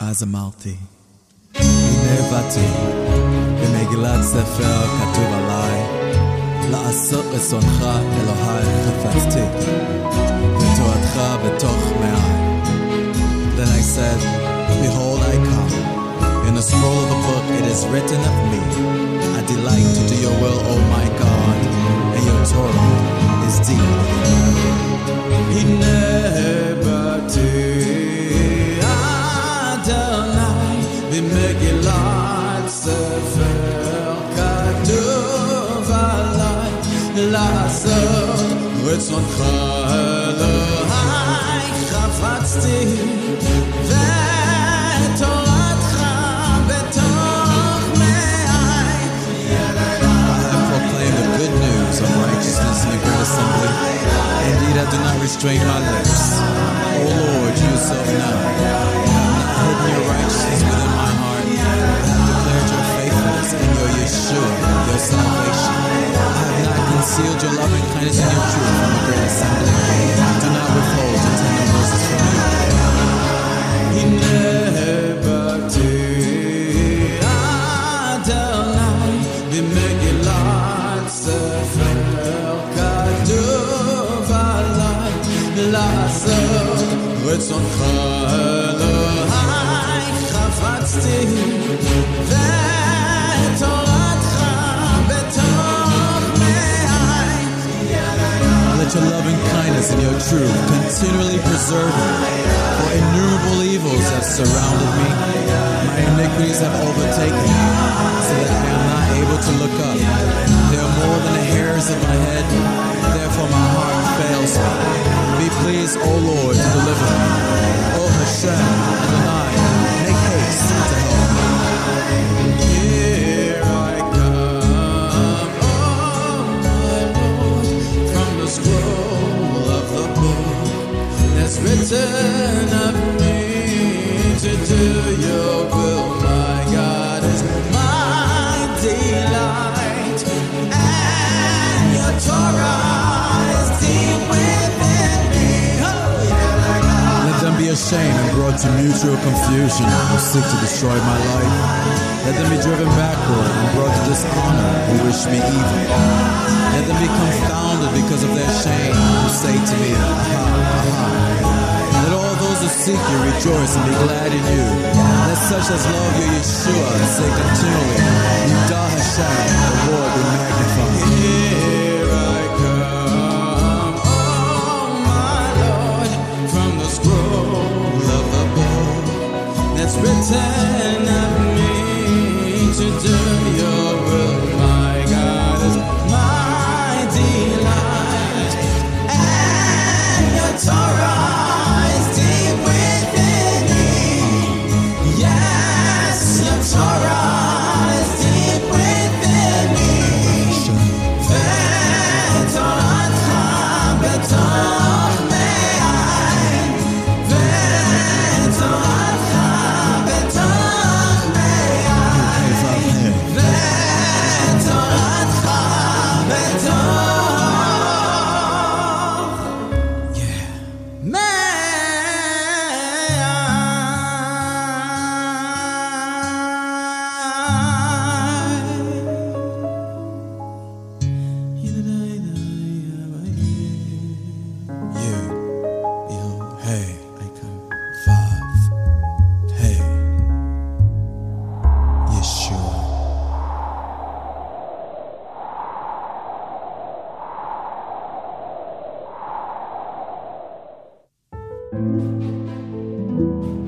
אז אמרתי, הנה באתי, במגילת ספר כתוב עליי, לעשות רצונך אלוהי חפצתי, ותורתך בתוך מעי. Then I said, Behold, I come. In the scroll of the book it is written of me. I delight to do your will, O my God, and your Torah is deep within me. במגילת ספר כתוב עליי לעשות רצונך אלוהי חפצתי ותורתך בתוך מעי I have proclaimed the good news of righteousness in the great assembly. Indeed, I do not restrain my lips. O Lord, you yourself know. I have not hidden your righteousness faithfulness and your Yeshua, your salvation. I have not concealed your loving kindness and your truth from the great assembly. Do not withhold your tender mercies from me. הנה באתי אדוני במגילת ספר כתוב עליי לעשות רצונך אלוהי חפצתי Your loving kindness and your truth continually preserve me. For innumerable evils have surrounded me. My iniquities have overtaken ashamed and brought to mutual confusion who seek to destroy my life. Let them be driven backward and brought to dishonor who wish me evil. Let them be confounded because of their seek you rejoice and be glad in you. Let such as love you, Yeshua say continually, Yudah Hashem, the Lord be magnified. thank you